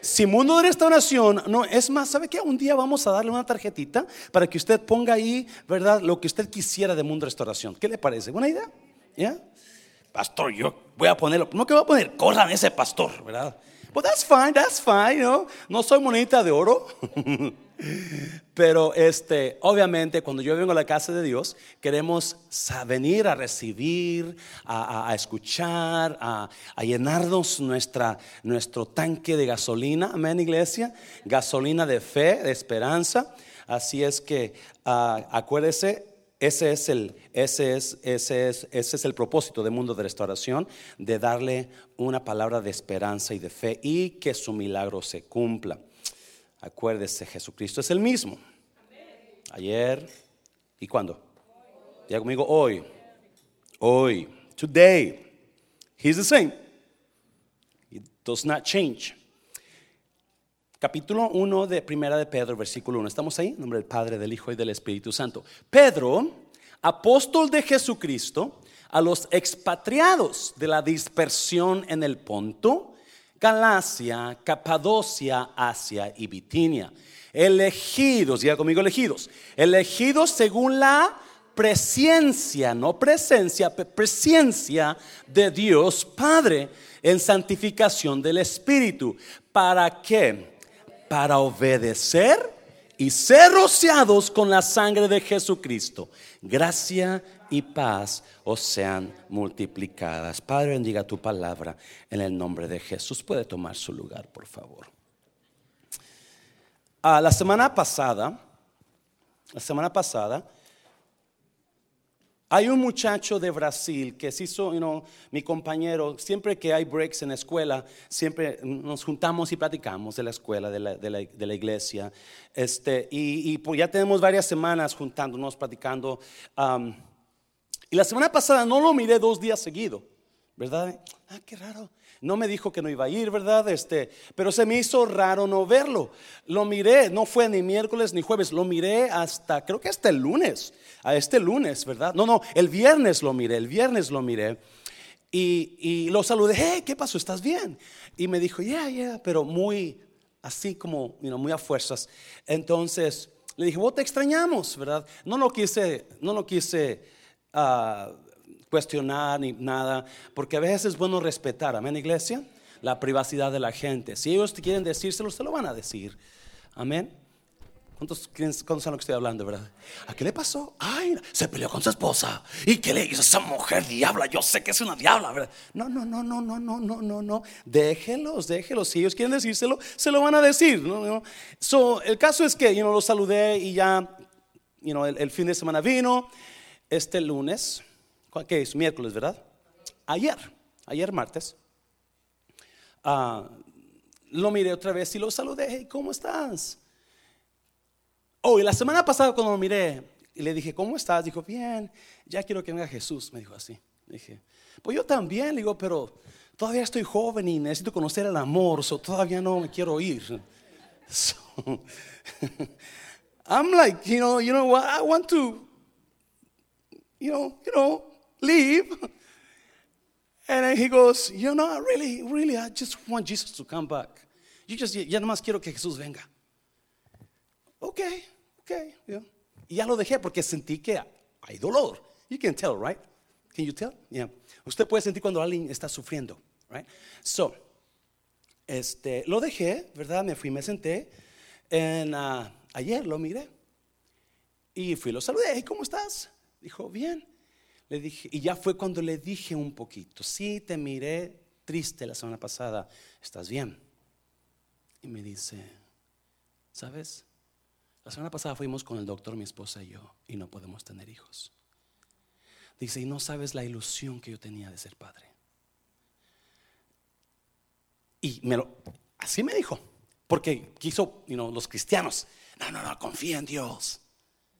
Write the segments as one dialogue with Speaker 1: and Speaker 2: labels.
Speaker 1: Si Mundo de Restauración, no, es más, ¿sabe qué? Un día vamos a darle una tarjetita para que usted ponga ahí, ¿verdad? Lo que usted quisiera de Mundo de Restauración. ¿Qué le parece? ¿Buena idea? ¿Ya? Pastor, yo voy a ponerlo, no que voy a poner, corran ese pastor, ¿verdad? But that's fine, that's fine, ¿no? No soy monita de oro. Pero este, obviamente cuando yo vengo a la casa de Dios, queremos venir a recibir, a, escuchar, a, llenarnos nuestra, nuestro tanque de gasolina, amén iglesia, gasolina de fe, de esperanza. Así es que uh, acuérdese, ese es, el, ese, es, ese, es, ese es el propósito del mundo de restauración, de darle una palabra de esperanza y de fe y que su milagro se cumpla. Acuérdese, Jesucristo es el mismo. Ayer y cuándo. Ya conmigo hoy. Hoy. Today. He's the same. He does not change. Capítulo 1 de Primera de Pedro, versículo 1. ¿Estamos ahí? En nombre del Padre, del Hijo y del Espíritu Santo. Pedro, apóstol de Jesucristo, a los expatriados de la dispersión en el Ponto, Galacia, Capadocia, Asia y Bitinia. Elegidos, diga conmigo elegidos. Elegidos según la presencia, no presencia, presencia de Dios Padre en santificación del Espíritu. ¿Para qué? Para obedecer y ser rociados con la sangre de Jesucristo. Gracia y paz os sean multiplicadas. Padre, bendiga tu palabra en el nombre de Jesús. Puede tomar su lugar, por favor. Ah, la semana pasada, la semana pasada, hay un muchacho de Brasil que se hizo, mi compañero, siempre que hay breaks en la escuela, siempre nos juntamos y platicamos de la escuela, de la, iglesia. Este, y, pues ya tenemos varias semanas juntándonos, platicando. y la semana pasada no lo miré dos días seguidos, ¿verdad? Ah, qué raro. No me dijo que no iba a ir, ¿verdad? Este, pero se me hizo raro no verlo. Lo miré, no fue ni miércoles ni jueves, lo miré hasta, creo que hasta el lunes, a este lunes, ¿verdad? No, no, el viernes lo miré, el viernes lo miré. Y, lo saludé, hey, ¿qué pasó? ¿Estás bien? Y me dijo, yeah, yeah, pero muy, así como, muy a fuerzas. Entonces le dije, vos te extrañamos, ¿verdad? No lo quise, no lo quise uh, cuestionar ni nada, porque a veces es bueno respetar, amén, iglesia, la privacidad de la gente. Si ellos te quieren decírselo, se lo van a decir, amén. ¿Cuántos, ¿Cuántos saben lo que estoy hablando, verdad? ¿A qué le pasó? Ay, se peleó con su esposa. ¿Y qué le hizo esa mujer diabla? Yo sé que es una diabla, ¿verdad? No, no, no, no, no, no, no, no, no. Déjelos, déjelos. Si ellos quieren decírselo, se lo van a decir. ¿no? So, el caso es que yo lo saludé y ya you el, el fin de semana vino. Este lunes ¿Qué es? Miércoles, ¿verdad? Ayer, ayer martes. Ah, lo miré otra vez y lo saludé. ¿Cómo estás? Oh, y la semana pasada cuando lo miré y le dije, ¿cómo estás? Dijo, bien, ya quiero que venga Jesús. Me dijo así. Dije, pues yo también, le digo, pero todavía estoy joven y necesito conocer el amor, so todavía no me quiero ir. I'm like, you know, you know what? I want to, you know, you know, leave. And then he goes, you know, really, really, I just want Jesus to come back. You just, ya nomás quiero que Jesús venga. Ok, ok. Yeah. Y ya lo dejé porque sentí que hay dolor. You can tell, right? Can you tell? Yeah. Usted puede sentir cuando alguien está sufriendo, right? So, este, lo dejé, ¿verdad? Me fui, me senté. En, uh, ayer lo miré. Y fui, lo saludé. ¿Cómo estás? Dijo, bien. Y ya fue cuando le dije un poquito, sí, te miré triste la semana pasada, ¿estás bien? Y me dice, ¿sabes? La semana pasada fuimos con el doctor, mi esposa y yo, y no podemos tener hijos. Dice, y no sabes la ilusión que yo tenía de ser padre. Y me lo, así me dijo, porque quiso, you los cristianos, no, no, no, confía en Dios.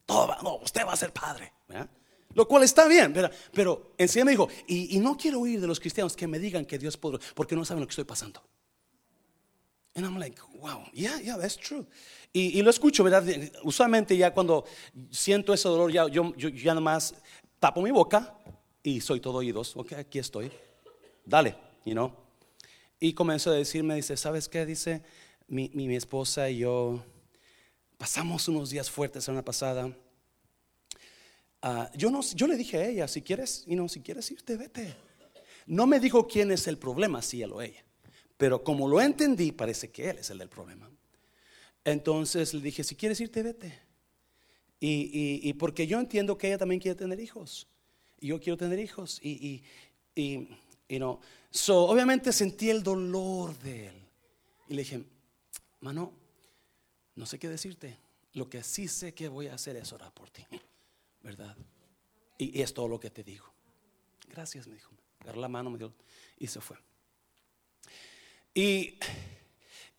Speaker 1: Todo va, no, usted va a ser padre. ¿verdad? Lo cual está bien, pero, pero enseguida me dijo, y, no quiero oír de los cristianos que me digan que Dios puede, porque no saben lo que estoy pasando. And I'm like, wow, yeah, yeah, that's true. Y, lo escucho, ¿verdad? Usualmente ya cuando siento ese dolor, ya, yo, yo ya nada más tapo mi boca y soy todo oídos. Ok, aquí estoy. Dale, you know. y comenzó a decirme, dice, ¿sabes qué? Dice, mi, mi, esposa y yo pasamos unos días fuertes la semana pasada. Ah, yo, no, yo le dije a ella, si quieres, y no, si quieres irte, vete. No me dijo quién es el problema, si él o ella. Pero como lo entendí, parece que él es el del problema. Entonces le dije, si quieres irte, vete. Y, y, porque yo entiendo que ella también quiere tener hijos. Y yo quiero tener hijos. Y, y, y no. So, obviamente sentí el dolor de él. Y le dije, mano, no sé qué decirte. Lo que sí sé que voy a hacer es orar por ti. ¿Verdad? Y, es todo lo que te digo. Gracias, me dijo. Agarró la mano, me dijo, y se fue. Y,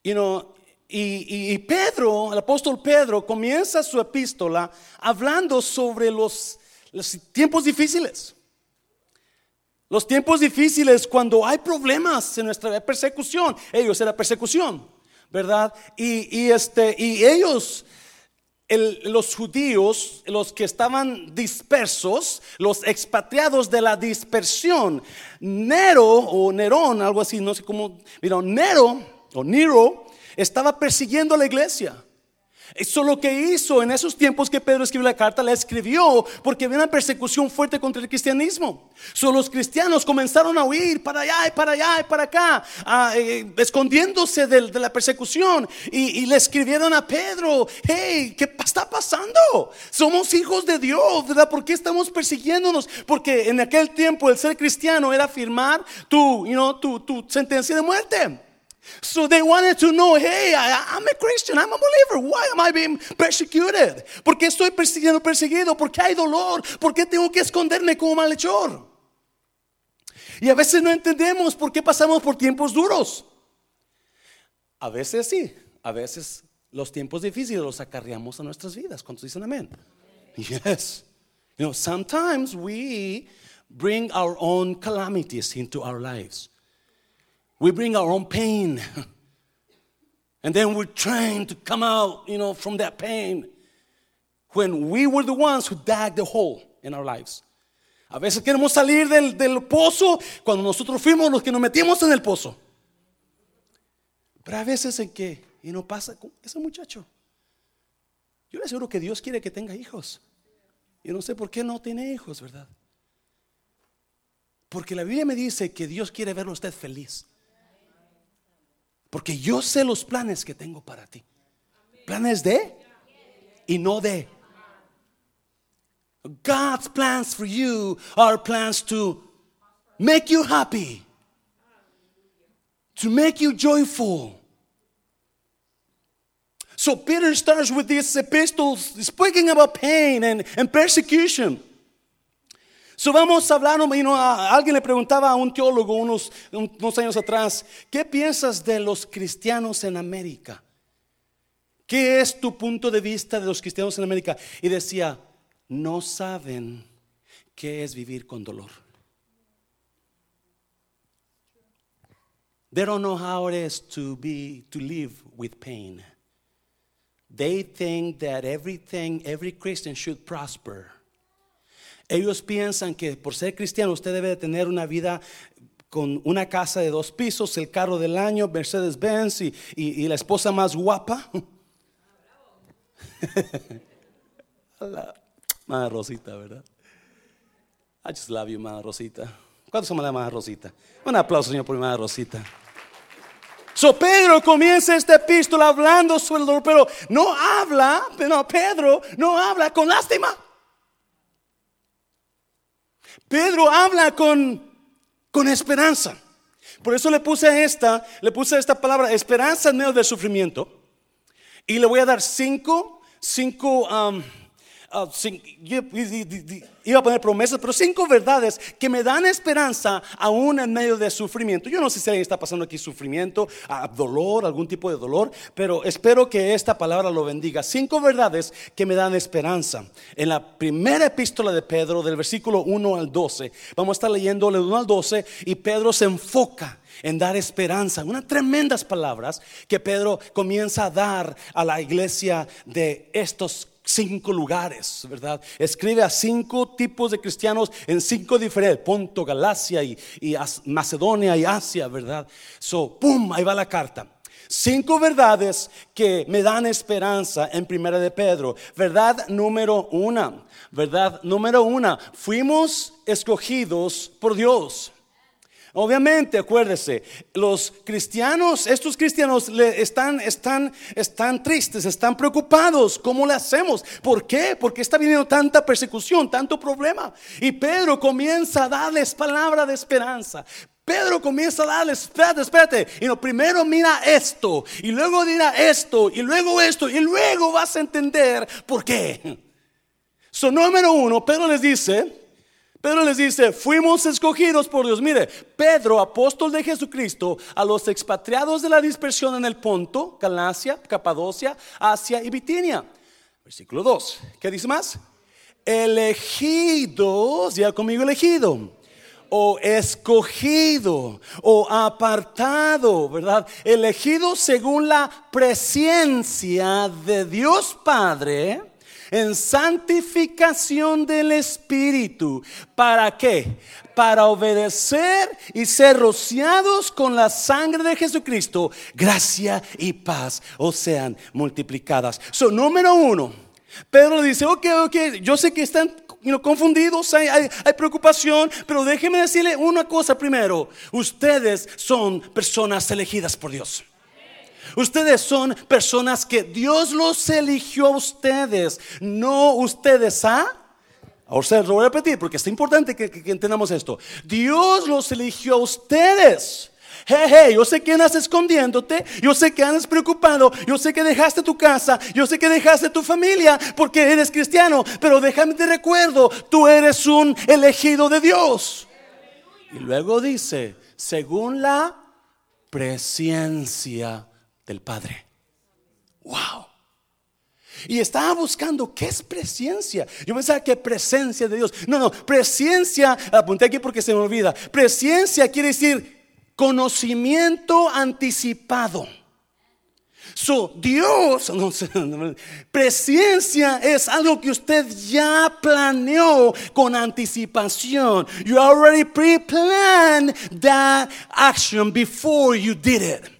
Speaker 1: you know, y, Pedro, el apóstol Pedro, comienza su epístola hablando sobre los, los tiempos difíciles. Los tiempos difíciles cuando hay problemas en nuestra persecución. Ellos era persecución, ¿verdad? Y, este, y ellos, los judíos, los que estaban dispersos, los expatriados de la dispersión, Nero o Nerón, algo así, no sé cómo, mira, Nero o Nero estaba persiguiendo a la iglesia. Eso lo que hizo en esos tiempos que Pedro escribió la carta, la escribió porque había una persecución fuerte contra el cristianismo. So, los cristianos comenzaron a huir para allá y para allá y para acá, eh, escondiéndose de, la persecución. Y, le escribieron a Pedro, hey, ¿qué está pasando? Somos hijos de Dios, ¿verdad? ¿Por qué estamos persiguiéndonos? Porque en aquel tiempo el ser cristiano era firmar tu, tu, tu sentencia de muerte. So they wanted to know, hey, I, am a Christian, I'm a believer. Why am I being persecuted? ¿Por qué estoy persiguiendo, perseguido? ¿Por qué hay dolor? ¿Por qué tengo que esconderme como malhechor? Y a veces no entendemos por qué pasamos por tiempos duros. A veces sí, a veces los tiempos difíciles los acarreamos a nuestras vidas. ¿Cuántos dicen amén? Yes. You sometimes we bring our own calamities into our lives. We bring our own pain. And then we're trying to come out, you know, from that pain when we were the ones who dug the hole in our lives. A veces queremos salir del, del pozo cuando nosotros fuimos los que nos metimos en el pozo. Pero a veces en que, y no pasa con ese muchacho. Yo le aseguro que Dios quiere que tenga hijos. Yo no sé por qué no tiene hijos, ¿verdad? Porque la Biblia me dice que Dios quiere verlo usted feliz. Porque yo sé los planes que tengo para ti. Planes de y no de. God's plans for you are plans to make you happy, to make you joyful. So Peter starts with these epistles speaking about pain and, and persecution. So vamos a hablar, alguien le preguntaba a un teólogo unos, unos años atrás, ¿qué piensas de los cristianos en América? ¿Qué es tu punto de vista de los cristianos en América? Y decía, no saben qué es vivir con dolor. They don't know how it is to be to live with pain. They think that everything every Christian should prosper. Ellos piensan que por ser cristiano usted debe de tener una vida con una casa de dos pisos, el carro del año, Mercedes Benz y, la esposa más guapa. Madre Rosita, ¿verdad? I just love you, Madre Rosita. ¿Cuántos somos la Madre Rosita? Un aplauso, Señor, por mi Madre Rosita. So Pedro comienza esta epístola hablando sobre pero no habla, pero Pedro no habla con lástima. Pedro habla con, con esperanza. Por eso le puse esta, le puse esta palabra, esperanza en medio del sufrimiento. Y le voy a dar cinco, cinco um, Ah, iba a poner promesas, pero cinco verdades que me dan esperanza aún en medio de sufrimiento. Yo no sé si alguien está pasando aquí sufrimiento, ah, dolor, algún tipo de dolor, pero espero que esta palabra lo bendiga. Cinco verdades que me dan esperanza. En la primera epístola de Pedro, del versículo 1 al 12, vamos a estar leyendo del 1 al 12 y Pedro se enfoca en dar esperanza. Unas tremendas palabras que Pedro comienza a dar a la iglesia de estos cinco lugares, ¿verdad? Escribe a cinco tipos de cristianos en cinco diferentes, Ponto, Galacia y, Macedonia y Asia, ¿verdad? So, ¡pum! Ahí va la carta. Cinco verdades que me dan esperanza en Primera de Pedro. Verdad número una. Verdad número una. Fuimos escogidos por Dios. Obviamente, acuérdese, los cristianos, estos cristianos están, están, están tristes, están preocupados. ¿Cómo le hacemos? ¿Por qué? Porque está viniendo tanta persecución, tanto problema. Y Pedro comienza a darles palabra de esperanza. Pedro comienza a darles, espérate, espérate. Y lo primero mira esto, y luego dirá esto, y luego esto, y luego vas a entender por qué. So, número uno, Pedro les dice, Pedro les dice, fuimos escogidos por Dios. Mire, Pedro, apóstol de Jesucristo, a los expatriados de la dispersión en el Ponto, Galacia, Capadocia, Asia y Bitinia. Versículo 2. ¿Qué dice más? Elegidos, ya conmigo elegido o escogido o apartado, ¿verdad? Elegido según la presencia de Dios Padre en santificación del Espíritu. ¿Para qué? Para obedecer y ser rociados con la sangre de Jesucristo. Gracia y paz os sean multiplicadas. So, número uno. Pedro dice, ok, ok, yo sé que están confundidos, hay, hay, preocupación, pero déjeme decirle una cosa primero. Ustedes son personas elegidas por Dios. Ustedes son personas que Dios los eligió a ustedes, no ustedes a... Se lo voy a repetir porque es importante que, entendamos esto. Dios los eligió a ustedes. Hey, yo sé que andas escondiéndote, yo sé que andas preocupado, yo sé que dejaste tu casa, yo sé que dejaste tu familia porque eres cristiano, pero déjame te recuerdo, tú eres un elegido de Dios. Y luego dice, según la presencia del Padre. Wow. Y estaba buscando qué es presencia. Yo pensaba que presencia de Dios. No, no, presencia, apunté aquí porque se me olvida. Presencia quiere decir conocimiento anticipado. So, Dios, no, presencia es algo que usted ya planeó con anticipación. You already pre-planned that action before you did it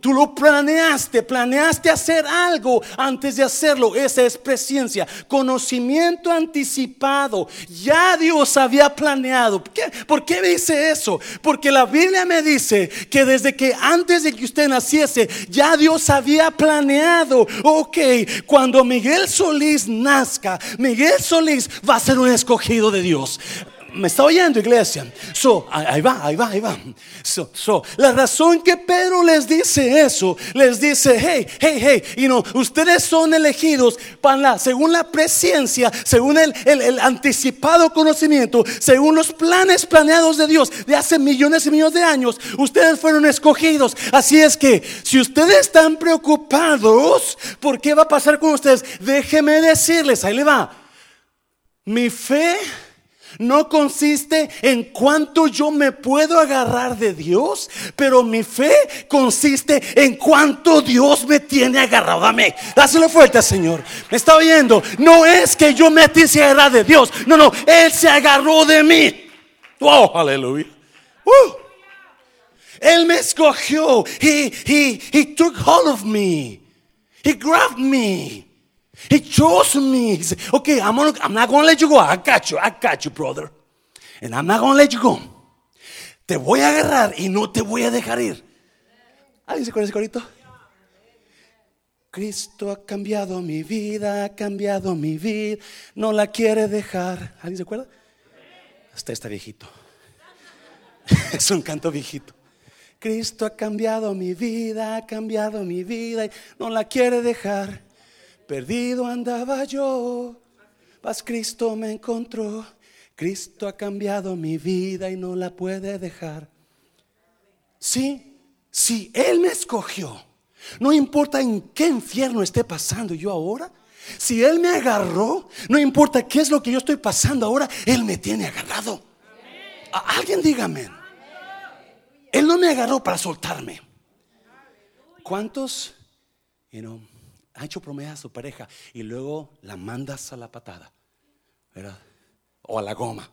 Speaker 1: tú lo planeaste, planeaste hacer algo antes de hacerlo. Esa es presencia, conocimiento anticipado. Ya Dios había planeado. ¿Por qué dice eso? Porque la Biblia me dice que desde que antes de que usted naciese, ya Dios había planeado. Ok, cuando Miguel Solís nazca, Miguel Solís va a ser un escogido de Dios me está oyendo, iglesia. Ahí va, ahí va, ahí va. So, so, la razón que Pedro les dice eso, les dice, hey, hey, hey, y no, ustedes son elegidos para según la presencia, según el, el, anticipado conocimiento, según los planes planeados de Dios de hace millones y millones de años, ustedes fueron escogidos. Así es que, si ustedes están preocupados por qué va a pasar con ustedes, déjenme decirles, ahí le va. Mi fe no consiste en cuánto yo me puedo agarrar de Dios, pero mi fe consiste en cuánto Dios me tiene agarrado a mí. Dáselo fuerte, Señor. ¿Me está oyendo? No es que yo me se agarrar de Dios. No, no, Él se agarró de mí. Wow, aleluya. Uh. Él me escogió. He, he, he took hold of me. He grabbed me. He chose me. He okay, I'm, gonna, I'm not going to let you go. I got you. I got you, brother. And I'm not going to let you go. Te voy a agarrar y no te voy a dejar ir. ¿Alguien se acuerda ese corito? Cristo ha cambiado mi vida, ha cambiado mi vida, no la quiere dejar. ¿Alguien se acuerda? Hasta está viejito. es un canto viejito. Cristo ha cambiado mi vida, ha cambiado mi vida y no la quiere dejar. Perdido andaba yo, mas Cristo me encontró. Cristo ha cambiado mi vida y no la puede dejar. Sí, si Él me escogió, no importa en qué infierno esté pasando yo ahora. Si Él me agarró, no importa qué es lo que yo estoy pasando ahora, Él me tiene agarrado. alguien dígame. Él no me agarró para soltarme. ¿Cuántos? Ha hecho promesa a su pareja y luego la mandas a la patada, ¿verdad? O a la goma.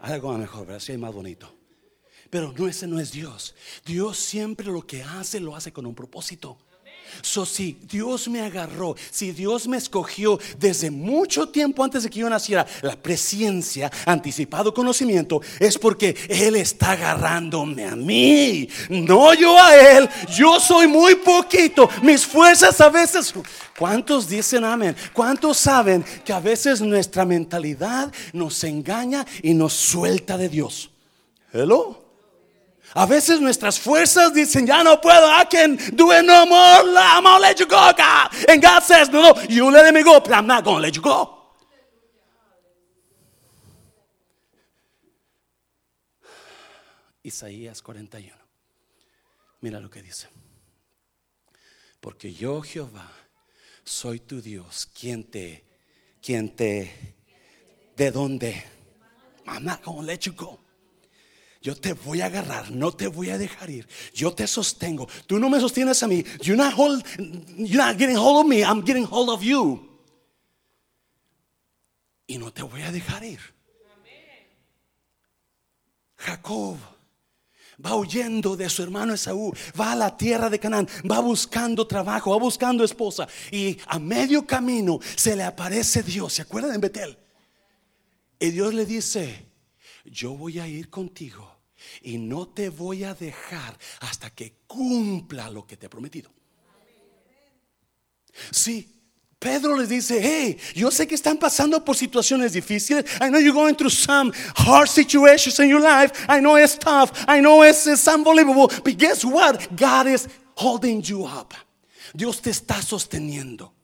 Speaker 1: A la goma mejor, ¿verdad? Así es más bonito. Pero no, ese no es Dios. Dios siempre lo que hace, lo hace con un propósito. So, si Dios me agarró, si Dios me escogió desde mucho tiempo antes de que yo naciera, la presencia, anticipado conocimiento, es porque Él está agarrándome a mí, no yo a Él. Yo soy muy poquito, mis fuerzas a veces. ¿Cuántos dicen amén? ¿Cuántos saben que a veces nuestra mentalidad nos engaña y nos suelta de Dios? Hello. A veces nuestras fuerzas dicen, ya no puedo, I can do it no more, I'm gonna let you go. And God says, no, no, you let me go, but I'm not gonna let you go. Isaías 41. Mira lo que dice. Porque yo, Jehová, soy tu Dios, quien te, quien te, ¿de dónde? I'm not gonna let you go. Yo te voy a agarrar, no te voy a dejar ir. Yo te sostengo. Tú no me sostienes a mí. You're not, hold, you're not getting hold of me, I'm getting hold of you. Y no te voy a dejar ir. Jacob va huyendo de su hermano Esaú, va a la tierra de Canaán, va buscando trabajo, va buscando esposa. Y a medio camino se le aparece Dios. ¿Se acuerdan en Betel? Y Dios le dice, yo voy a ir contigo y no te voy a dejar hasta que cumpla lo que te he prometido. Sí, Pedro les dice, hey, yo sé que están pasando por situaciones difíciles. I know you're going through some hard situations in your life. I know it's tough. I know it's, it's unbelievable. But guess what? God is holding you up. Dios te está sosteniendo.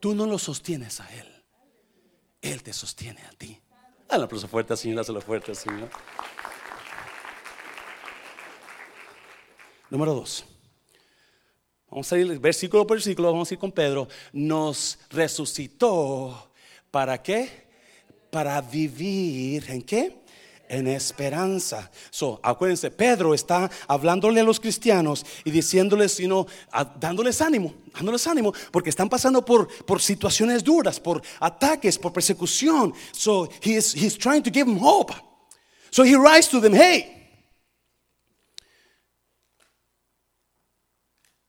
Speaker 1: Tú no lo sostienes a Él. Él te sostiene a ti. Dale un aplauso fuerte, Señor. Dáselo fuerte, Señor. Número dos. Vamos a ir versículo por versículo, vamos a ir con Pedro. Nos resucitó. ¿Para qué? Para vivir. ¿En qué? En esperanza. So, acuérdense, Pedro está hablándole a los cristianos y diciéndoles, sino, dándoles ánimo, dándoles ánimo, porque están pasando por, por situaciones duras, por ataques, por persecución. So, he is, he's trying to give them hope. So he writes to them, hey,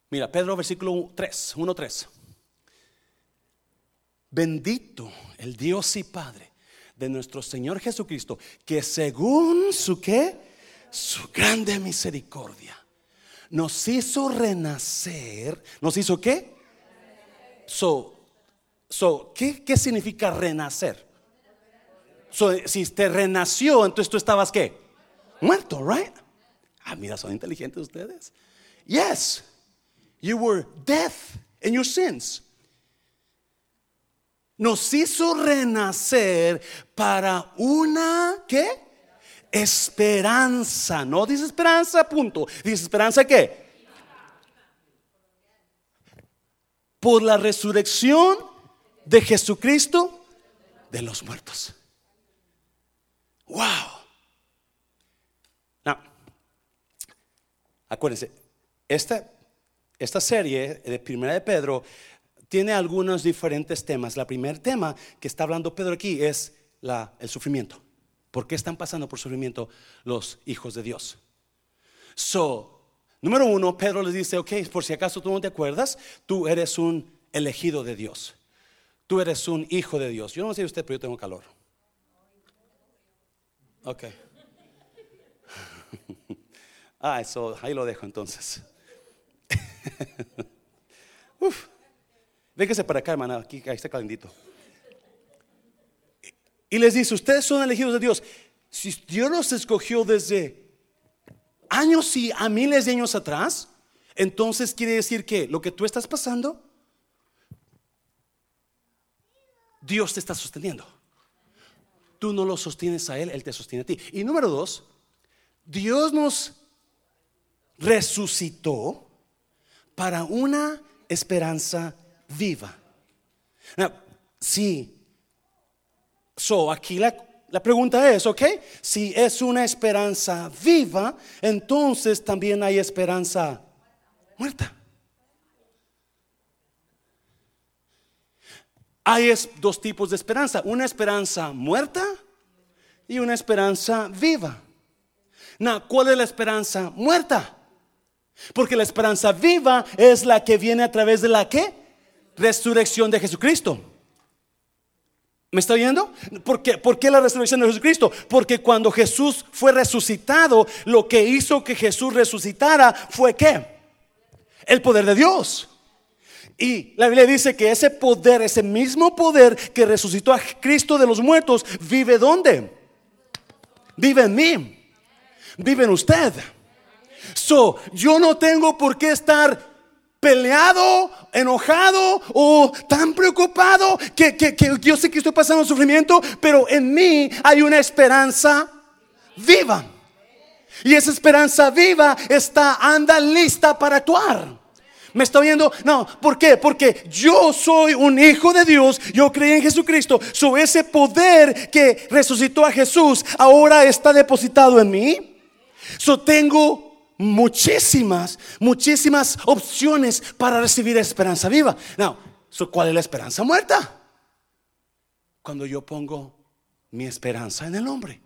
Speaker 1: Mira, Pedro versículo 3, 1, 3. Bendito el Dios y Padre de nuestro Señor Jesucristo, que según su qué, su grande misericordia, nos hizo renacer. ¿Nos hizo qué? So, so ¿qué, ¿qué significa renacer? So, si te renació, entonces tú estabas qué? Muerto, right? Ah, mira, son inteligentes ustedes. Yes. You were death in your sins. Nos hizo renacer para una ¿qué? Esperanza. No dice esperanza, punto. Dice esperanza qué? Por la resurrección de Jesucristo de los muertos. Wow. Now, acuérdense, esta esta serie de Primera de Pedro tiene algunos diferentes temas. El primer tema que está hablando Pedro aquí es el sufrimiento. ¿Por qué están pasando por sufrimiento los hijos de Dios? So, número uno, Pedro les dice, ok, por si acaso tú no te acuerdas, tú eres un elegido de Dios. Tú eres un hijo de Dios. Yo no sé usted, pero yo tengo calor. Ok. ah, eso, ahí lo dejo entonces. Uf. Véngase para acá, hermana. Aquí, está calentito. Y les dice: Ustedes son elegidos de Dios. Si Dios los escogió desde años y a miles de años atrás, entonces quiere decir que lo que tú estás pasando, Dios te está sosteniendo. Tú no lo sostienes a Él, Él te sostiene a ti. Y número dos, Dios nos resucitó para una esperanza viva. sí. So, aquí la, la pregunta es, ¿ok? Si es una esperanza viva, entonces también hay esperanza muerta. hay dos tipos de esperanza, una esperanza muerta y una esperanza viva. ¿Cuál es la esperanza muerta? Porque la esperanza viva es la que viene a través de la que? Resurrección de Jesucristo. ¿Me está viendo? ¿Por qué? ¿Por qué la resurrección de Jesucristo? Porque cuando Jesús fue resucitado, lo que hizo que Jesús resucitara fue qué? El poder de Dios. Y la Biblia dice que ese poder, ese mismo poder que resucitó a Cristo de los muertos, vive ¿dónde? Vive en mí. Vive en usted. So, yo no tengo por qué estar peleado, enojado o tan preocupado que, que, yo sé que estoy pasando sufrimiento, pero en mí hay una esperanza viva. Y esa esperanza viva está, anda lista para actuar. ¿Me está oyendo? No, ¿por qué? Porque yo soy un hijo de Dios, yo creí en Jesucristo. So ese poder que resucitó a Jesús ahora está depositado en mí. So tengo muchísimas, muchísimas opciones para recibir esperanza viva. Now, ¿cuál es la esperanza muerta? Cuando yo pongo mi esperanza en el hombre.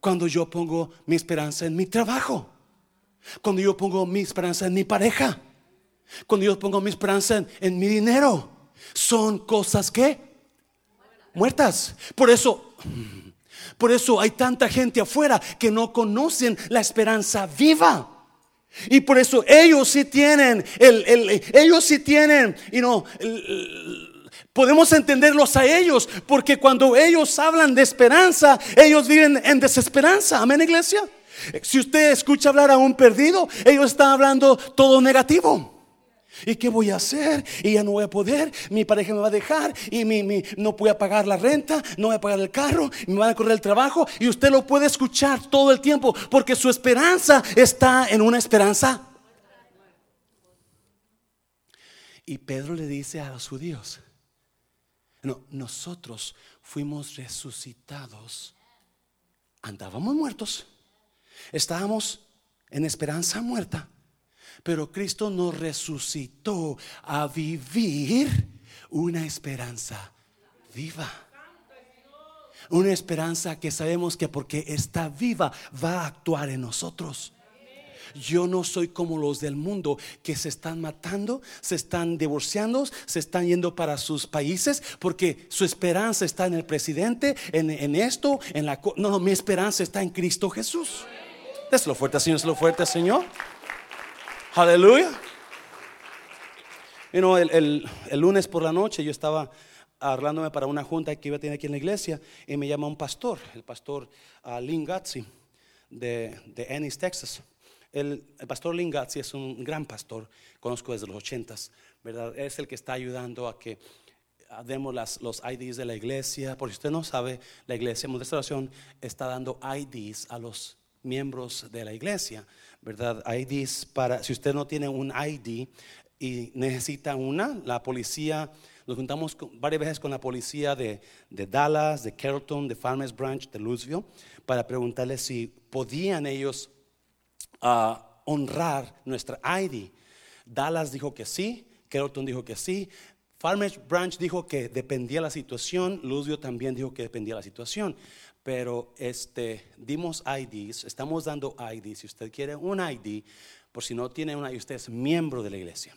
Speaker 1: Cuando yo pongo mi esperanza en mi trabajo. Cuando yo pongo mi esperanza en mi pareja. Cuando yo pongo mi esperanza en, en mi dinero. Son cosas que muertas. Por eso por eso hay tanta gente afuera que no conocen la esperanza viva. Y por eso ellos sí tienen, el, ellos sí tienen, y no, podemos entenderlos a ellos, porque cuando ellos hablan de esperanza, ellos viven en desesperanza. Amén, iglesia. Si usted escucha hablar a un perdido, ellos están hablando todo negativo. ¿Y qué voy a hacer? Y ya no voy a poder, mi pareja me va a dejar. Y mi, no voy a pagar la renta, no voy a pagar el carro, me van a correr el trabajo. Y usted lo puede escuchar todo el tiempo porque su esperanza está en una esperanza. Y Pedro le dice a los judíos, no, nosotros fuimos resucitados, andábamos muertos, estábamos en esperanza muerta pero Cristo nos resucitó a vivir una esperanza viva. Una esperanza que sabemos que porque está viva va a actuar en nosotros. Yo no soy como los del mundo que se están matando, se están divorciando, se están yendo para sus países porque su esperanza está en el presidente, en, esto, en la... No, no, mi esperanza está en Cristo Jesús. lo fuerte, Señor, lo fuerte, Señor. Aleluya. You know, el, lunes por la noche yo estaba hablándome para una junta que iba a tener aquí en la iglesia y me llama un pastor, el pastor uh, Lynn de, de Ennis, Texas. El, pastor Lynn es un gran pastor, conozco desde los ochentas, ¿verdad? Es el que está ayudando a que demos las, los IDs de la iglesia. Por si usted no sabe, la iglesia de Restauración está dando IDs a los miembros de la iglesia. ¿verdad? IDs para, si usted no tiene un ID y necesita una, la policía, nos juntamos varias veces con la policía de, Dallas, de Carrollton, de Farmers Branch, de Louisville, para preguntarles si podían ellos ah, honrar nuestra ID. Dallas dijo que sí, Carrollton dijo que sí, Farmers Branch dijo que dependía la situación, Louisville también dijo que dependía la situación pero este, dimos IDs, estamos dando IDs. Si usted quiere un ID, por si no tiene una, y usted es miembro de la iglesia.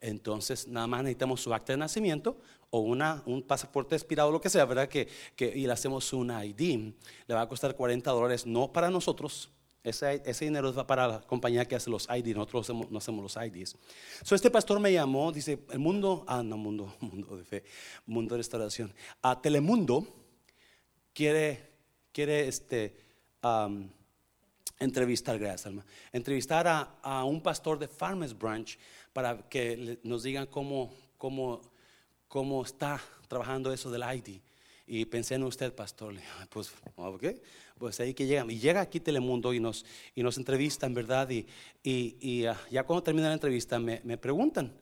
Speaker 1: Entonces, nada más necesitamos su acta de nacimiento o una, un pasaporte expirado, lo que sea, ¿verdad? Que, que, y le hacemos un ID. Le va a costar 40 dólares, no para nosotros. Ese, ese dinero va para la compañía que hace los IDs, nosotros no hacemos los IDs. So, este pastor me llamó, dice, el mundo, ah, no, mundo, mundo de fe, mundo de restauración. A Telemundo quiere quiere este, entrevistar, gracias Alma, entrevistar a, un pastor de Farmers Branch para que nos digan cómo, cómo, cómo está trabajando eso del ID. Y pensé en usted, pastor. Pues, ok, pues ahí que llega. Y llega aquí Telemundo y nos, y nos entrevistan, ¿verdad? Y, y, ah, ya cuando termina la entrevista me, me preguntan,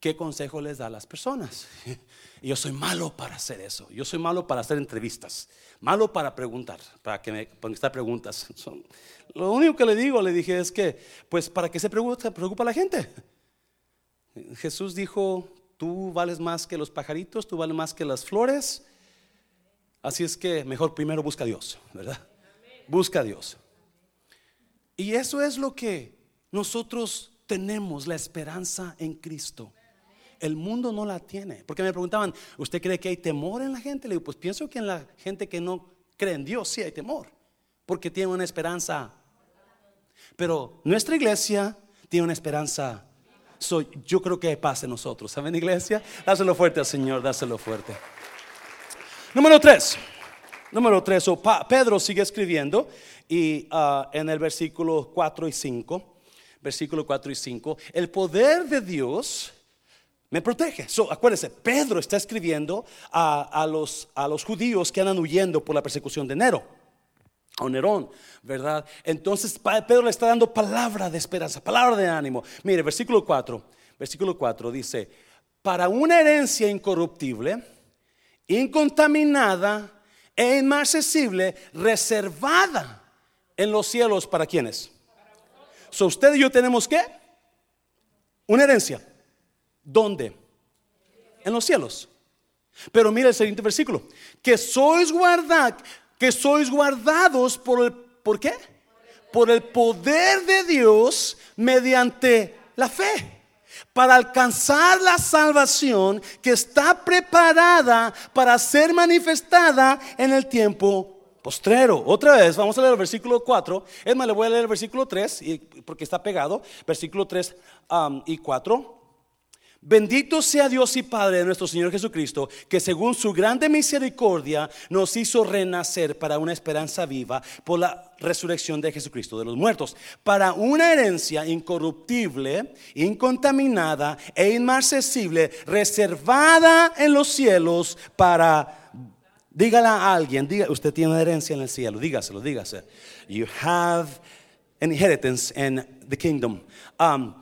Speaker 1: ¿qué consejo les da a las personas? Yo soy malo para hacer eso. Yo soy malo para hacer entrevistas. Malo para preguntar, para que me contestar preguntas. lo único que le digo, le dije, es que, pues, ¿para qué se preocupa, preocupa la gente? Jesús dijo tú vales más que los pajaritos, tú vales más que las flores. Así es que mejor primero busca a Dios, ¿verdad? Busca a Dios. Y eso es lo que nosotros tenemos, la esperanza en Cristo. El mundo no la tiene. Porque me preguntaban, ¿usted cree que hay temor en la gente? Le digo, pues pienso que en la gente que no cree en Dios sí hay temor. Porque tiene una esperanza. Pero nuestra iglesia tiene una esperanza. yo creo que hay paz en nosotros. ¿Saben, iglesia? Dáselo fuerte al Señor, dáselo fuerte. Número tres. Número tres. Pedro sigue escribiendo y ah, en el versículo 4 y 5. Versículo 4 y 5. El poder de Dios me protege. So, acuérdense, Pedro está escribiendo a, los, a los judíos que andan huyendo por la persecución de Nero. O Nerón, ¿verdad? Entonces Pedro le está dando palabra de esperanza, palabra de ánimo. Mire, versículo 4, versículo 4 dice, para una herencia incorruptible, incontaminada e inmarcesible, reservada en los cielos para quienes. So usted y yo tenemos que una herencia ¿Dónde? En los cielos. Pero mira el siguiente versículo. Que sois guardados, que sois guardados por el, ¿por qué? Por el poder de Dios mediante la fe. Para alcanzar la salvación que está preparada para ser manifestada en el tiempo postrero. Otra vez, vamos a leer el versículo 4. Es más, le voy a leer el versículo 3 porque está pegado. Versículo 3 y 4. Bendito sea Dios y Padre de nuestro Señor Jesucristo, que según su grande misericordia nos hizo renacer para una esperanza viva por la resurrección de Jesucristo de los muertos, para una herencia incorruptible, incontaminada e inmarcesible, reservada en los cielos para, dígala a alguien, diga, usted tiene una herencia en el cielo, dígaselo, dígase. You have an inheritance in the kingdom. Um,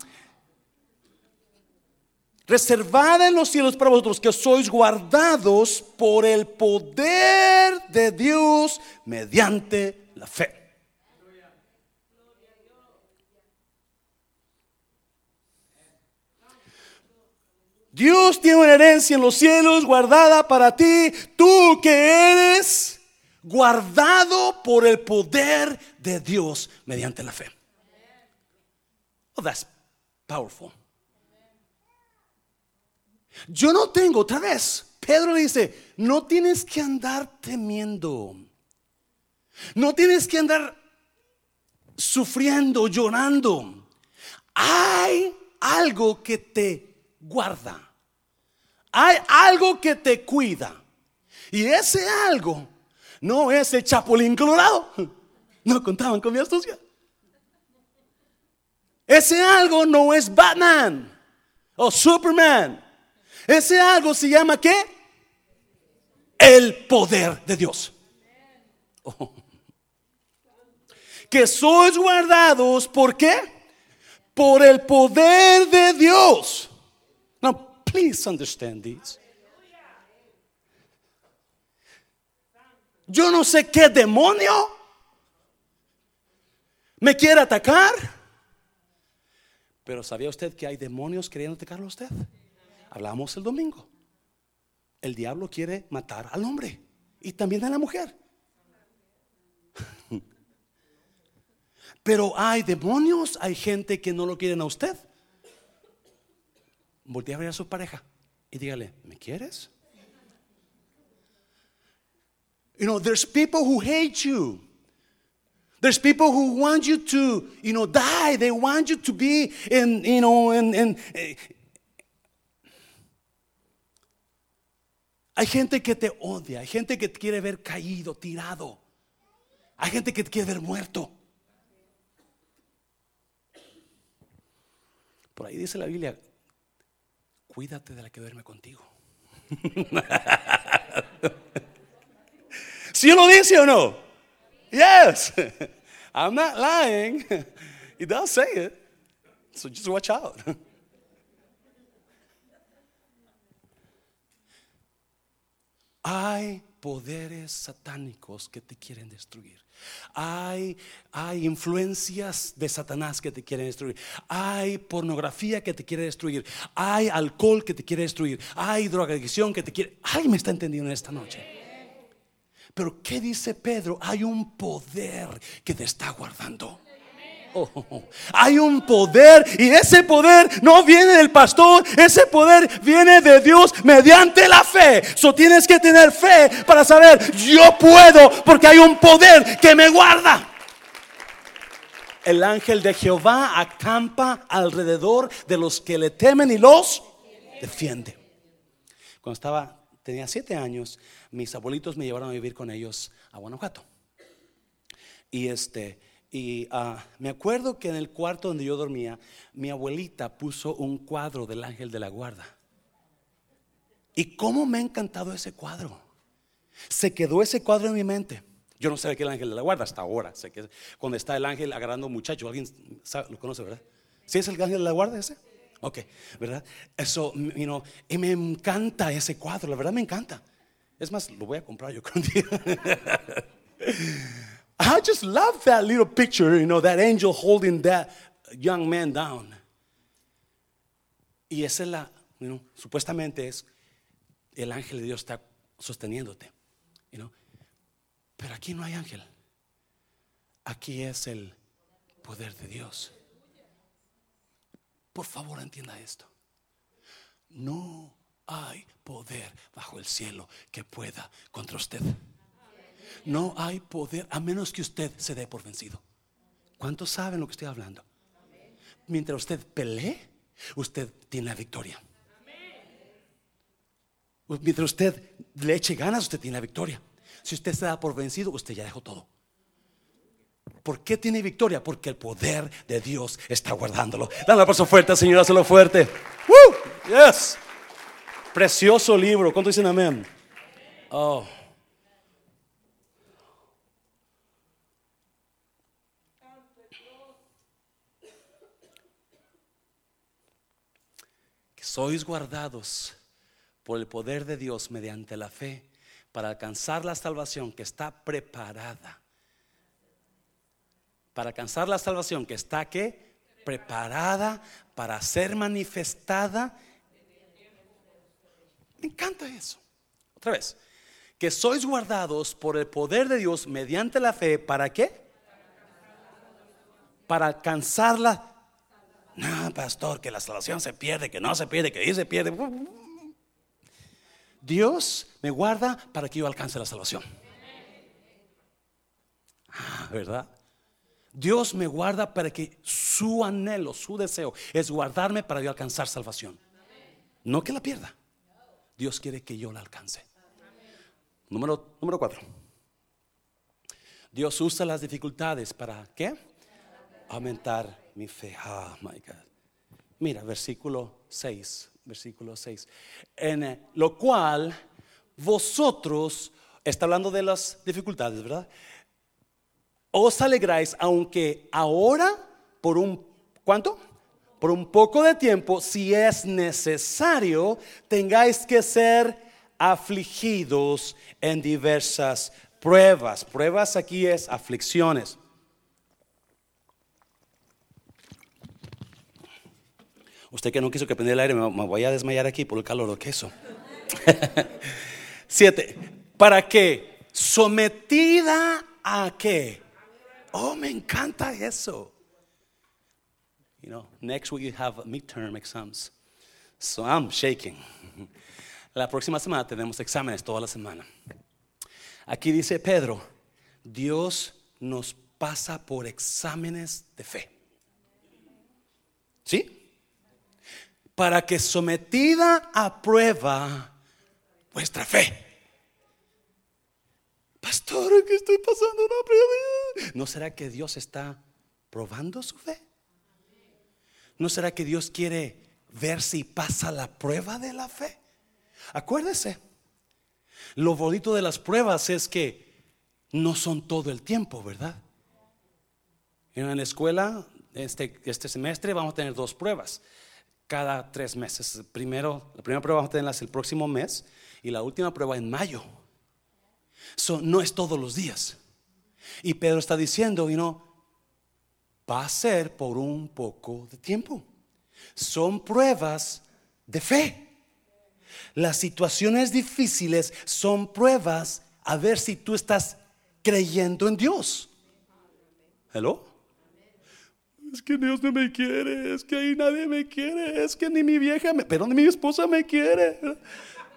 Speaker 1: reservada en los cielos para vosotros, que sois guardados por el poder de Dios mediante la fe. Dios tiene una herencia en los cielos guardada para ti, tú que eres guardado por el poder de Dios mediante la fe. Oh, that's powerful. Yo no tengo, otra vez, Pedro le dice, no tienes que andar temiendo. No tienes que andar sufriendo, llorando. Hay algo que te guarda. Hay algo que te cuida. Y ese algo no es el chapulín colorado. No contaban con mi astucia. Ese algo no es Batman o Superman. Ese algo se llama qué? El poder de Dios. Que sois guardados, ¿por qué? Por el poder de Dios. Now, please understand this. Yo no sé qué demonio me quiere atacar. Pero ¿sabía usted que hay demonios queriendo atacarlo a usted? Hablamos el domingo. El diablo quiere matar al hombre y también a la mujer. Pero hay demonios, hay gente que no lo quieren a usted. Voltea a ver a su pareja y dígale, ¿me quieres? You know, there's people who hate you. There's people who want you to, you know, die. They want you to be in, you know, in, in, Hay gente que te odia, hay gente que te quiere ver caído, tirado. Hay gente que te quiere ver muerto. Por ahí dice la Biblia, cuídate de la que duerme contigo. ¿Sí lo dice o no? Yes. I'm not lying. He does say it. So just watch out. Hay poderes satánicos que te quieren destruir. Hay, hay influencias de Satanás que te quieren destruir. Hay pornografía que te quiere destruir. Hay alcohol que te quiere destruir. Hay drogadicción que te quiere. Ay, me está entendiendo en esta noche. Pero ¿qué dice Pedro? Hay un poder que te está guardando. Hay un poder y ese poder no viene del pastor, ese poder viene de Dios mediante la fe. So tienes que tener fe para saber, yo puedo porque hay un poder que me guarda. El ángel de Jehová acampa alrededor de los que le temen y los defiende. Cuando estaba, tenía siete años, mis abuelitos me llevaron a vivir con ellos a Guanajuato. Y este, y ah, me acuerdo que en el cuarto donde yo dormía, mi abuelita puso un cuadro del ángel de la guarda. Y cómo me ha encantado ese cuadro. Se quedó ese cuadro en mi mente. Yo no sabía que el ángel de la guarda hasta ahora. Sé que cuando está el ángel agarrando un muchacho, alguien lo conoce, ¿verdad? ¿Sí es el ángel de la guarda ese? Ok, ¿verdad? Eso, you y me encanta ese cuadro, la verdad me encanta. Es más, lo voy a comprar yo con I just love that little picture, you know, that angel holding that young man down. Y esa es la, you know, supuestamente es el ángel de Dios está sosteniéndote, you know. Pero aquí no hay ángel. Aquí es el poder de Dios. Por favor, entienda esto. No hay poder bajo el cielo que pueda contra usted. No hay poder a menos que usted se dé por vencido. ¿Cuántos saben lo que estoy hablando? Mientras usted pelee, usted tiene la victoria. Mientras usted le eche ganas, usted tiene la victoria. Si usted se da por vencido, usted ya dejó todo. ¿Por qué tiene victoria? Porque el poder de Dios está guardándolo. Dale un paso fuerte, Señor, hazlo fuerte. ¡Woo! Yes. Precioso libro. ¿Cuánto dicen amén? Oh. Sois guardados por el poder de Dios mediante la fe para alcanzar la salvación que está preparada. Para alcanzar la salvación que está que preparada para ser manifestada. Me encanta eso. Otra vez. Que sois guardados por el poder de Dios mediante la fe. ¿Para qué? Para alcanzar la no, pastor, que la salvación se pierde, que no se pierde, que ahí se pierde. Dios me guarda para que yo alcance la salvación. Ah, ¿verdad? Dios me guarda para que su anhelo, su deseo es guardarme para yo alcanzar salvación. No que la pierda. Dios quiere que yo la alcance. Número, número cuatro. Dios usa las dificultades para ¿qué? Aumentar mi fe. Oh my God. Mira, versículo 6, versículo 6. En eh, lo cual vosotros, está hablando de las dificultades, ¿verdad? Os alegráis, aunque ahora, por un, ¿cuánto? Por un poco de tiempo, si es necesario, tengáis que ser afligidos en diversas pruebas. Pruebas aquí es aflicciones. Usted que no quiso que prenda el aire, me, voy a desmayar aquí por el calor del queso. Siete. ¿Para qué? Sometida a qué? Oh, me encanta eso. You know, next week you have midterm exams. So I'm shaking. La próxima semana tenemos exámenes toda la semana. Aquí dice Pedro, Dios nos pasa por exámenes de fe. ¿Sí? Para que sometida a prueba vuestra fe. Pastor, que estoy pasando una prueba. ¿No será que Dios está probando su fe? ¿No será que Dios quiere ver si pasa la prueba de la fe? Acuérdese, lo bonito de las pruebas es que no son todo el tiempo, ¿verdad? En la escuela, este, este semestre, vamos a tener dos pruebas cada tres meses. Primero, la primera prueba vamos a tenerla el próximo mes y la última prueba en mayo. So, no es todos los días. Y Pedro está diciendo, know, va a ser por un poco de tiempo. Son pruebas de fe. Las situaciones difíciles son pruebas a ver si tú estás creyendo en Dios. ¿Hello? Es que Dios no me quiere, es que ahí nadie me quiere, es que ni mi vieja, me, pero ni mi esposa me quiere.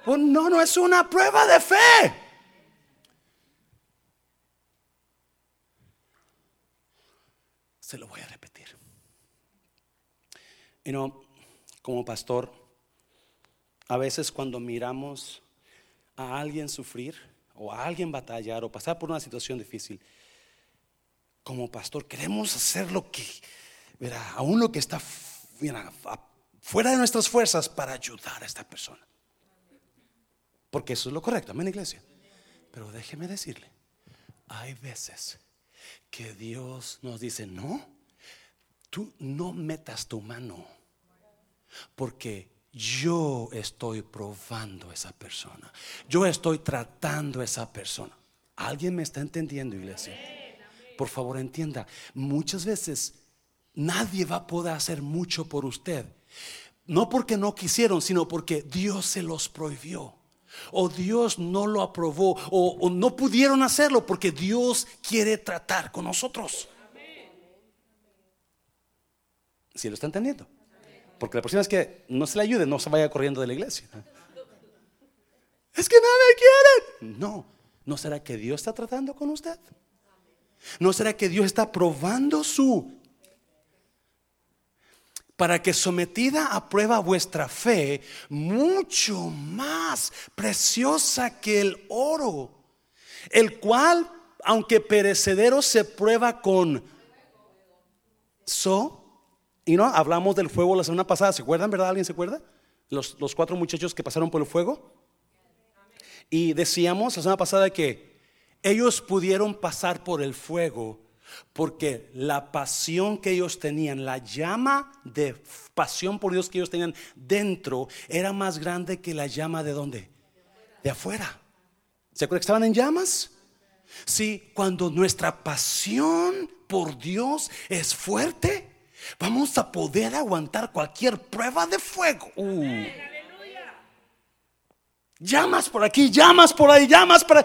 Speaker 1: Oh, no, no es una prueba de fe. Se lo voy a repetir. Y no, como pastor, a veces cuando miramos a alguien sufrir o a alguien batallar o pasar por una situación difícil, como pastor queremos hacer lo que, verá, aún lo que está fuera de nuestras fuerzas para ayudar a esta persona. Porque eso es lo correcto, amén iglesia. Pero déjeme decirle, hay veces que Dios nos dice, no, tú no metas tu mano, porque yo estoy probando a esa persona, yo estoy tratando a esa persona. ¿Alguien me está entendiendo, iglesia? Por favor, entienda, muchas veces nadie va a poder hacer mucho por usted. No porque no quisieron, sino porque Dios se los prohibió o Dios no lo aprobó o, no pudieron hacerlo porque Dios quiere tratar con nosotros. Si lo está entendiendo? Porque la próxima es que no se le ayude, no se vaya corriendo de la iglesia. Es que nadie quiere. No, ¿no será que Dios está tratando con usted? ¿No será que Dios está probando su para que sometida a prueba vuestra fe, mucho más preciosa que el oro, el cual, aunque perecedero, se prueba con so. Y no, hablamos del fuego la semana pasada, ¿se acuerdan, verdad? ¿Alguien se acuerda? Los, los cuatro muchachos que pasaron por el fuego. Y decíamos la semana pasada que ellos pudieron pasar por el fuego porque la pasión que ellos tenían, la llama de pasión por Dios que ellos tenían dentro, era más grande que la llama de dónde? De afuera. ¿Se acuerdan que estaban en llamas? Sí, cuando nuestra pasión por Dios es fuerte, vamos a poder aguantar cualquier prueba de fuego. Uh. Llamas por aquí, llamas por ahí, llamas por ahí,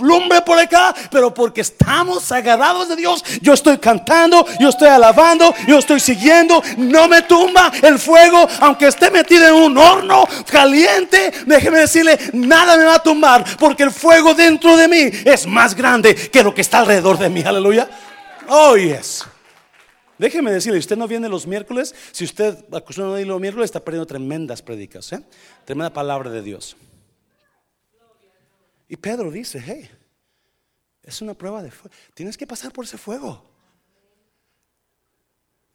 Speaker 1: lumbre por acá, pero porque estamos agarrados de Dios, yo estoy cantando, yo estoy alabando, yo estoy siguiendo, no me tumba el fuego, aunque esté metido en un horno caliente, déjeme decirle, nada me va a tumbar, porque el fuego dentro de mí es más grande que lo que está alrededor de mí, aleluya. Oh, yes. Déjeme decirle, usted no viene los miércoles, si usted acostumbra a ir los miércoles, está perdiendo tremendas predicas, ¿eh? tremenda palabra de Dios. Y Pedro dice, hey, es una prueba de fuego. Tienes que pasar por ese fuego.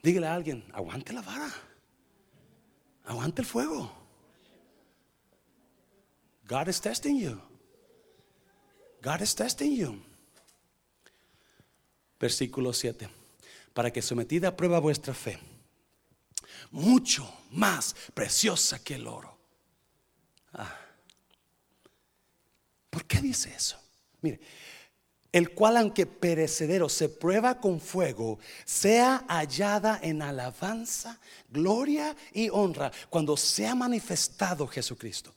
Speaker 1: Dígale a alguien, aguante la vara. Aguante el fuego. God is testing you. God is testing you. Versículo 7. Para que sometida a prueba vuestra fe, mucho más preciosa que el oro. Ah ¿Por qué dice eso? Mire, el cual aunque perecedero se prueba con fuego, sea hallada en alabanza, gloria y honra cuando sea manifestado Jesucristo.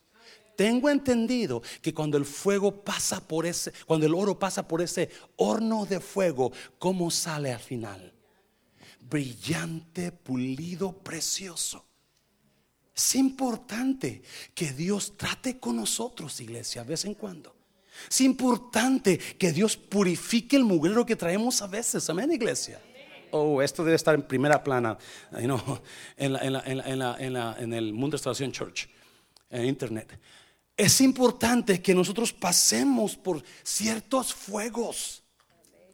Speaker 1: Tengo entendido que cuando el fuego pasa por ese, cuando el oro pasa por ese horno de fuego, ¿cómo sale al final? Brillante, pulido, precioso. Es importante que Dios trate con nosotros, iglesia, de vez en cuando. Es importante que Dios purifique el mugrero que traemos a veces. Amén, iglesia. Oh, esto debe estar en primera plana en, el Mundo de Restauración Church, en Internet. Es importante que nosotros pasemos por ciertos fuegos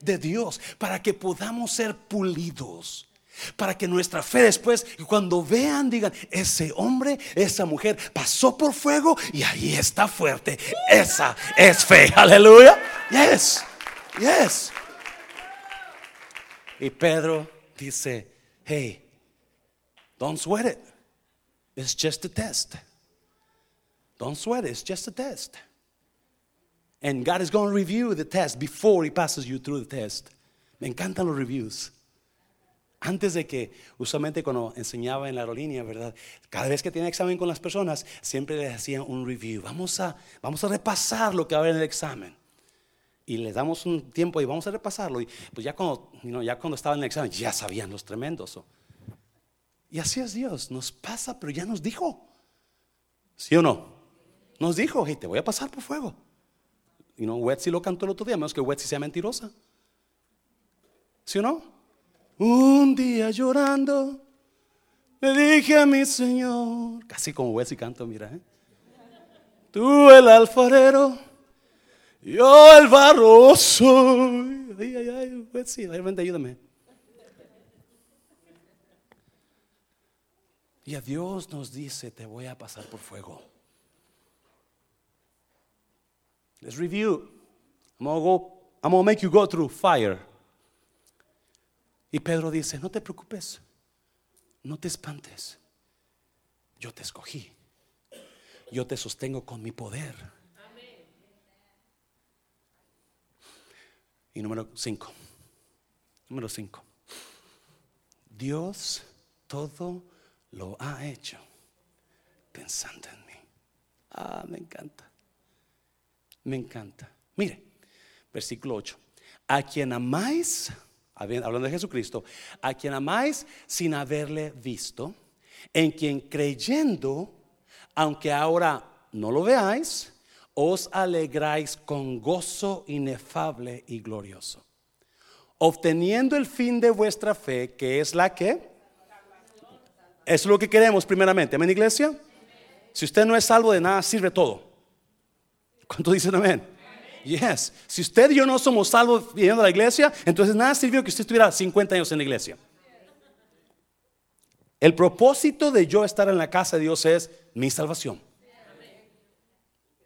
Speaker 1: de Dios para que podamos ser pulidos. Para que nuestra fe después, cuando vean, digan, ese hombre, esa mujer pasó por fuego y ahí está fuerte. Esa es fe. Aleluya. Yes. Yes. Y Pedro dice, hey, don't sweat it. It's just a test. Don't sweat it. It's just a test. And God is going to review the test before He passes you through the test. Me encantan los reviews. Antes de que, usualmente cuando enseñaba en la aerolínea, ¿verdad? Cada vez que tenía examen con las personas, siempre les hacía un review. Vamos a, vamos a repasar lo que va a haber en el examen. Y les damos un tiempo y vamos a repasarlo. Y pues ya cuando, ya cuando estaba en el examen, ya sabían los tremendos. Y así es Dios, nos pasa, pero ya nos dijo. ¿Sí o no? Nos dijo, hey, te voy a pasar por fuego. Y no, Wetsy lo cantó el otro día, menos que Wetsy sea mentirosa. ¿Sí o no? Un día llorando, le dije a mi Señor, casi como Wetsy canto, mira, ¿eh? tú el alfarero, yo el barro soy. Ay, Wetsy, ayúdame. Y a Dios nos dice, te voy a pasar por fuego. Let's review. I'm gonna, go, I'm gonna make you go through fire. Y Pedro dice, no te preocupes, no te espantes. Yo te escogí. Yo te sostengo con mi poder. Y número cinco. Número cinco. Dios todo lo ha hecho pensando en mí. Ah, me encanta. Me encanta. Mire, versículo 8. A quien amáis, hablando de Jesucristo, a quien amáis sin haberle visto, en quien creyendo, aunque ahora no lo veáis, os alegráis con gozo inefable y glorioso, obteniendo el fin de vuestra fe, que es la que es lo que queremos primeramente. Amén, iglesia. Si usted no es salvo de nada, sirve todo. ¿Cuántos dicen amén? Yes. Si usted y yo no somos salvos viviendo a la iglesia, entonces nada sirvió que usted estuviera 50 años en la iglesia. El propósito de yo estar en la casa de Dios es mi salvación.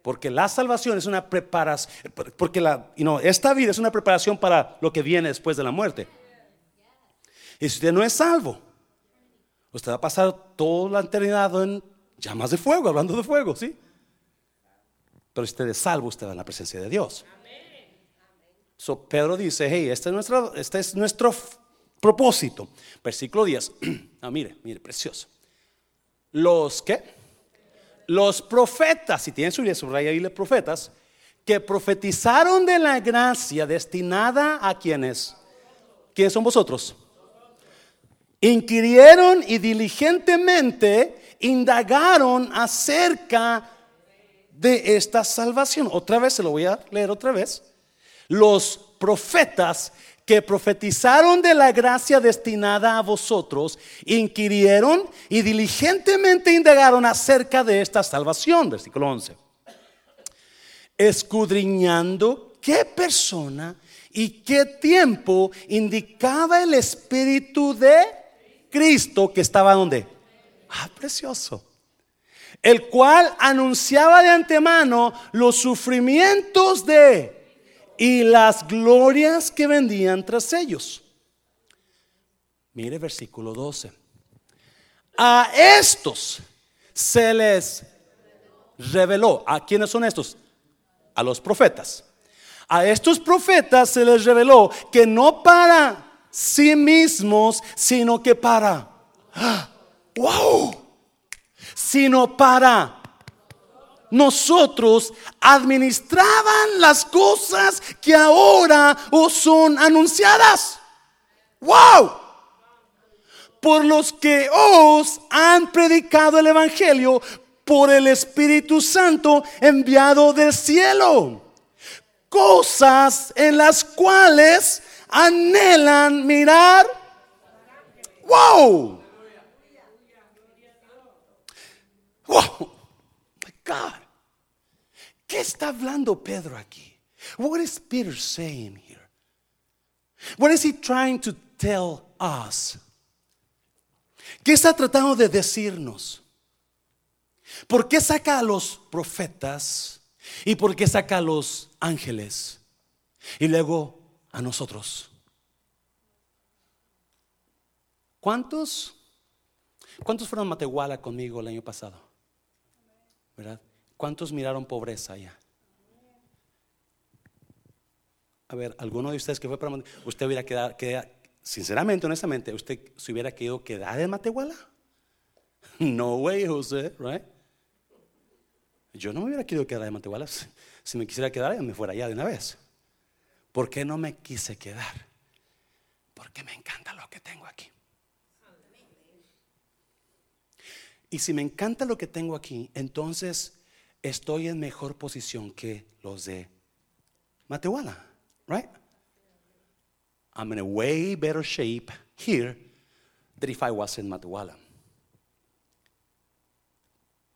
Speaker 1: Porque la salvación es una preparación, porque la, esta vida es una preparación para lo que viene después de la muerte. Y si usted no es salvo, usted va a pasar toda la eternidad en llamas de fuego, hablando de fuego, ¿sí? Pero si usted es salvo, usted va en la presencia de Dios. So, Pedro dice, hey, este es nuestro, este es nuestro propósito. Versículo 10. ah, mire, mire, precioso. Los que, los profetas, si tienen su Biblia, subraya ahí los profetas, que profetizaron de la gracia destinada a quienes, ¿quiénes son vosotros? Inquirieron y diligentemente indagaron acerca de esta salvación. Otra vez, se lo voy a leer otra vez. Los profetas que profetizaron de la gracia destinada a vosotros, inquirieron y diligentemente indagaron acerca de esta salvación. Versículo 11. Escudriñando qué persona y qué tiempo indicaba el Espíritu de Cristo que estaba donde. Ah, precioso. El cual anunciaba de antemano los sufrimientos de y las glorias que vendían tras ellos. Mire versículo 12. A estos se les reveló. ¿A quiénes son estos? A los profetas. A estos profetas se les reveló que no para sí mismos, sino que para, wow, sino para nosotros administraban las cosas que ahora os son anunciadas. Wow. Por los que os han predicado el Evangelio por el Espíritu Santo enviado del cielo. Cosas en las cuales anhelan mirar. Wow. Wow. My God. ¿Qué está hablando Pedro aquí? What is Peter saying here? What is he trying to tell us? ¿Qué está tratando de decirnos? ¿Por qué saca a los profetas? ¿Y por qué saca a los ángeles? Y luego a nosotros. ¿Cuántos? ¿Cuántos fueron a Matehuala conmigo el año pasado? ¿Verdad? ¿Cuántos miraron pobreza allá? A ver, alguno de ustedes que fue para usted hubiera quedado, sinceramente, honestamente, usted se hubiera querido quedar en Matehuala? No way, José, right? Yo no me hubiera querido quedar en Matehuala. Si me quisiera quedar, me fuera allá de una vez. ¿Por qué no me quise quedar? Porque me encanta lo que tengo aquí. Y si me encanta lo que tengo aquí, entonces estoy en mejor posición que los de Matehuala, right? I'm in a way better shape here than if I was in Matehuala.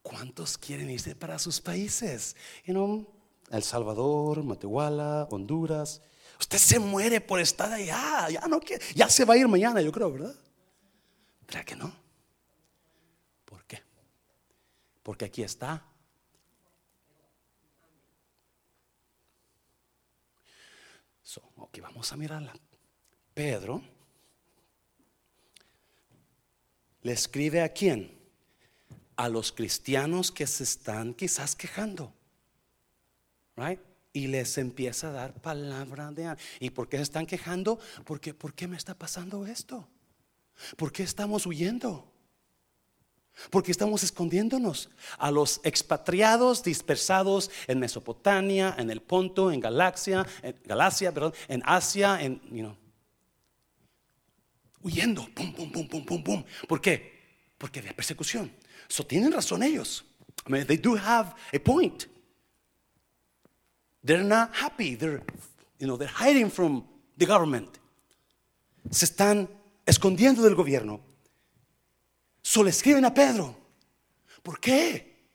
Speaker 1: ¿Cuántos quieren irse para sus países? You know, El Salvador, Matehuala, Honduras. Usted se muere por estar allá. Ya no ya se va a ir mañana, yo creo, ¿verdad? ¿Verdad que no? ¿Por qué? Porque aquí está. So, ok, vamos a mirarla. Pedro le escribe a quién? A los cristianos que se están quizás quejando. Right? Y les empieza a dar palabra de ¿Y por qué se están quejando? Porque ¿por qué me está pasando esto? ¿Por qué estamos huyendo? Porque estamos escondiéndonos a los expatriados dispersados en Mesopotamia, en el Ponto, en Galaxia, en Galacia, en Asia, en, you know, huyendo, pum, pum, pum, pum, pum, pum. ¿Por qué? Porque había persecución. So tienen razón ellos. I mean, they do have a point. They're not happy. They're, you know, they're hiding from the government. Se están escondiendo del gobierno. Solo escriben a Pedro. ¿Por qué?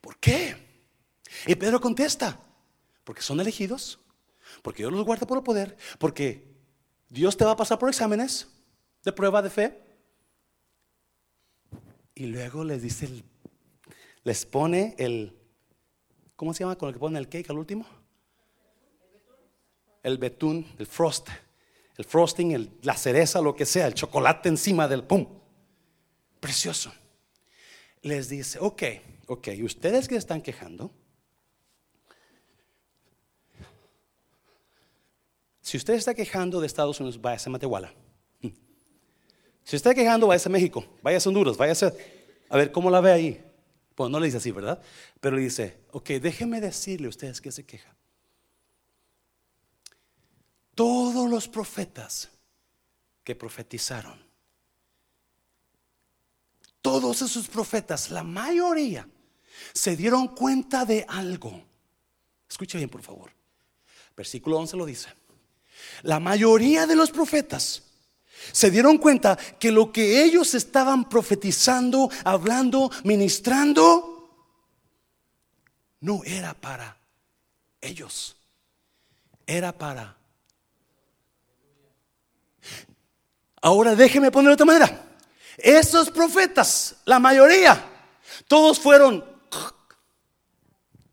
Speaker 1: ¿Por qué? Y Pedro contesta, porque son elegidos, porque Dios los guarda por el poder, porque Dios te va a pasar por exámenes de prueba de fe. Y luego les dice, les pone el, ¿cómo se llama con el que pone el cake al último? El betún, el frost, el frosting, la cereza, lo que sea, el chocolate encima del pum precioso. Les dice, ok, ok, ustedes que están quejando, si usted está quejando de Estados Unidos, váyase a Matehuala. Si usted está quejando, váyase a México, váyase a Honduras, váyase a ver cómo la ve ahí. Pues no le dice así, ¿verdad? Pero le dice, ok, déjenme decirle a ustedes que se queja. Todos los profetas que profetizaron todos esos profetas, la mayoría, se dieron cuenta de algo. Escuche bien, por favor. Versículo 11 lo dice. La mayoría de los profetas se dieron cuenta que lo que ellos estaban profetizando, hablando, ministrando, no era para ellos, era para... Ahora déjeme ponerlo de otra manera. Esos profetas, la mayoría, todos fueron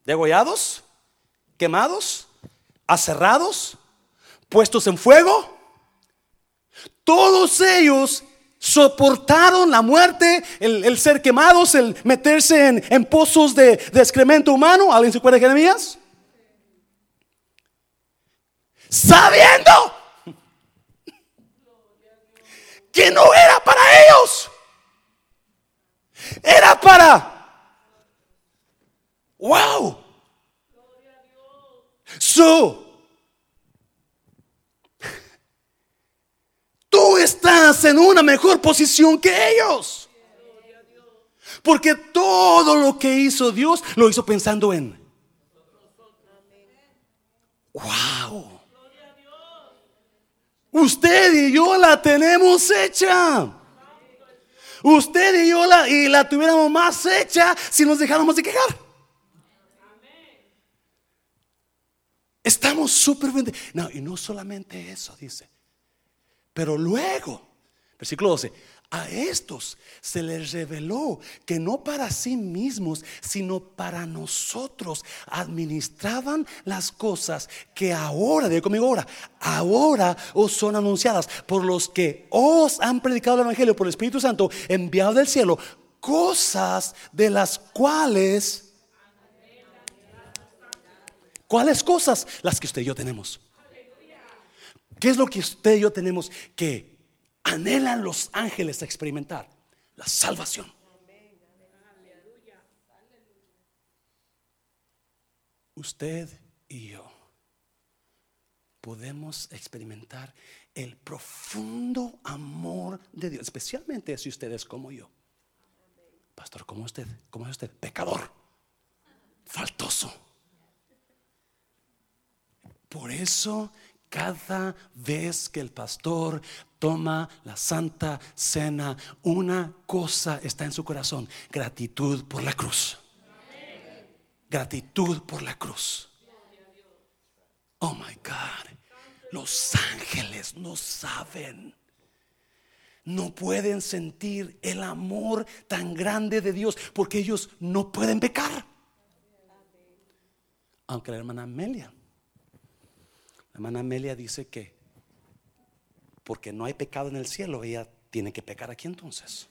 Speaker 1: degollados, quemados, aserrados, puestos en fuego. Todos ellos soportaron la muerte, el, ser quemados, el meterse en, pozos de, de, excremento humano. ¿Alguien se acuerda de Jeremías? Sabiendo que no era para ellos. Era para... ¡Wow! So, tú estás en una mejor posición que ellos. Porque todo lo que hizo Dios lo hizo pensando en. Wow. Usted y yo la tenemos hecha. Usted y yo la, y la tuviéramos más hecha si nos dejáramos de quejar. Estamos súper bien. No, y no solamente eso, dice. Pero luego, versículo 12, a estos se les reveló que no para sí mismos, sino para nosotros administraban las cosas que ahora, digo conmigo ahora, ahora os son anunciadas por los que os han predicado el Evangelio por el Espíritu Santo enviado del cielo, cosas de las cuales, ¿cuáles cosas? Las que usted y yo tenemos. ¿Qué es lo que usted y yo tenemos que anhelan los ángeles a experimentar? La salvación. Usted y yo podemos experimentar el profundo amor de Dios, especialmente si usted es como yo. Pastor, ¿cómo usted? ¿Cómo es usted? Pecador, faltoso. Por eso cada vez que el pastor toma la santa cena, una cosa está en su corazón, gratitud por la cruz. Gratitud por la cruz. Oh my God. Los ángeles no saben. No pueden sentir el amor tan grande de Dios porque ellos no pueden pecar. Aunque la hermana Amelia, la hermana Amelia dice que porque no hay pecado en el cielo, ella tiene que pecar aquí entonces.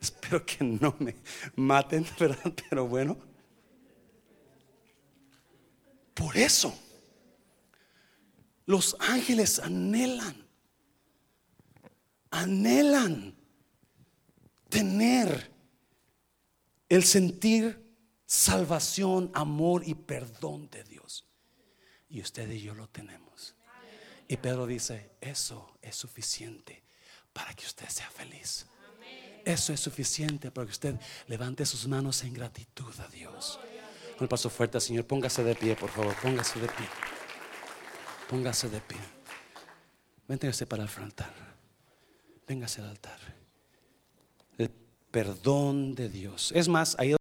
Speaker 1: Espero que no me maten, ¿verdad? Pero bueno. Por eso, los ángeles anhelan, anhelan tener el sentir salvación, amor y perdón de Dios. Y usted y yo lo tenemos. Y Pedro dice, eso es suficiente para que usted sea feliz. Eso es suficiente para que usted levante sus manos en gratitud a Dios. Un paso fuerte, Señor. Póngase de pie, por favor. Póngase de pie. Póngase de pie. Véngase para el altar. Véngase al altar. El perdón de Dios. Es más, ahí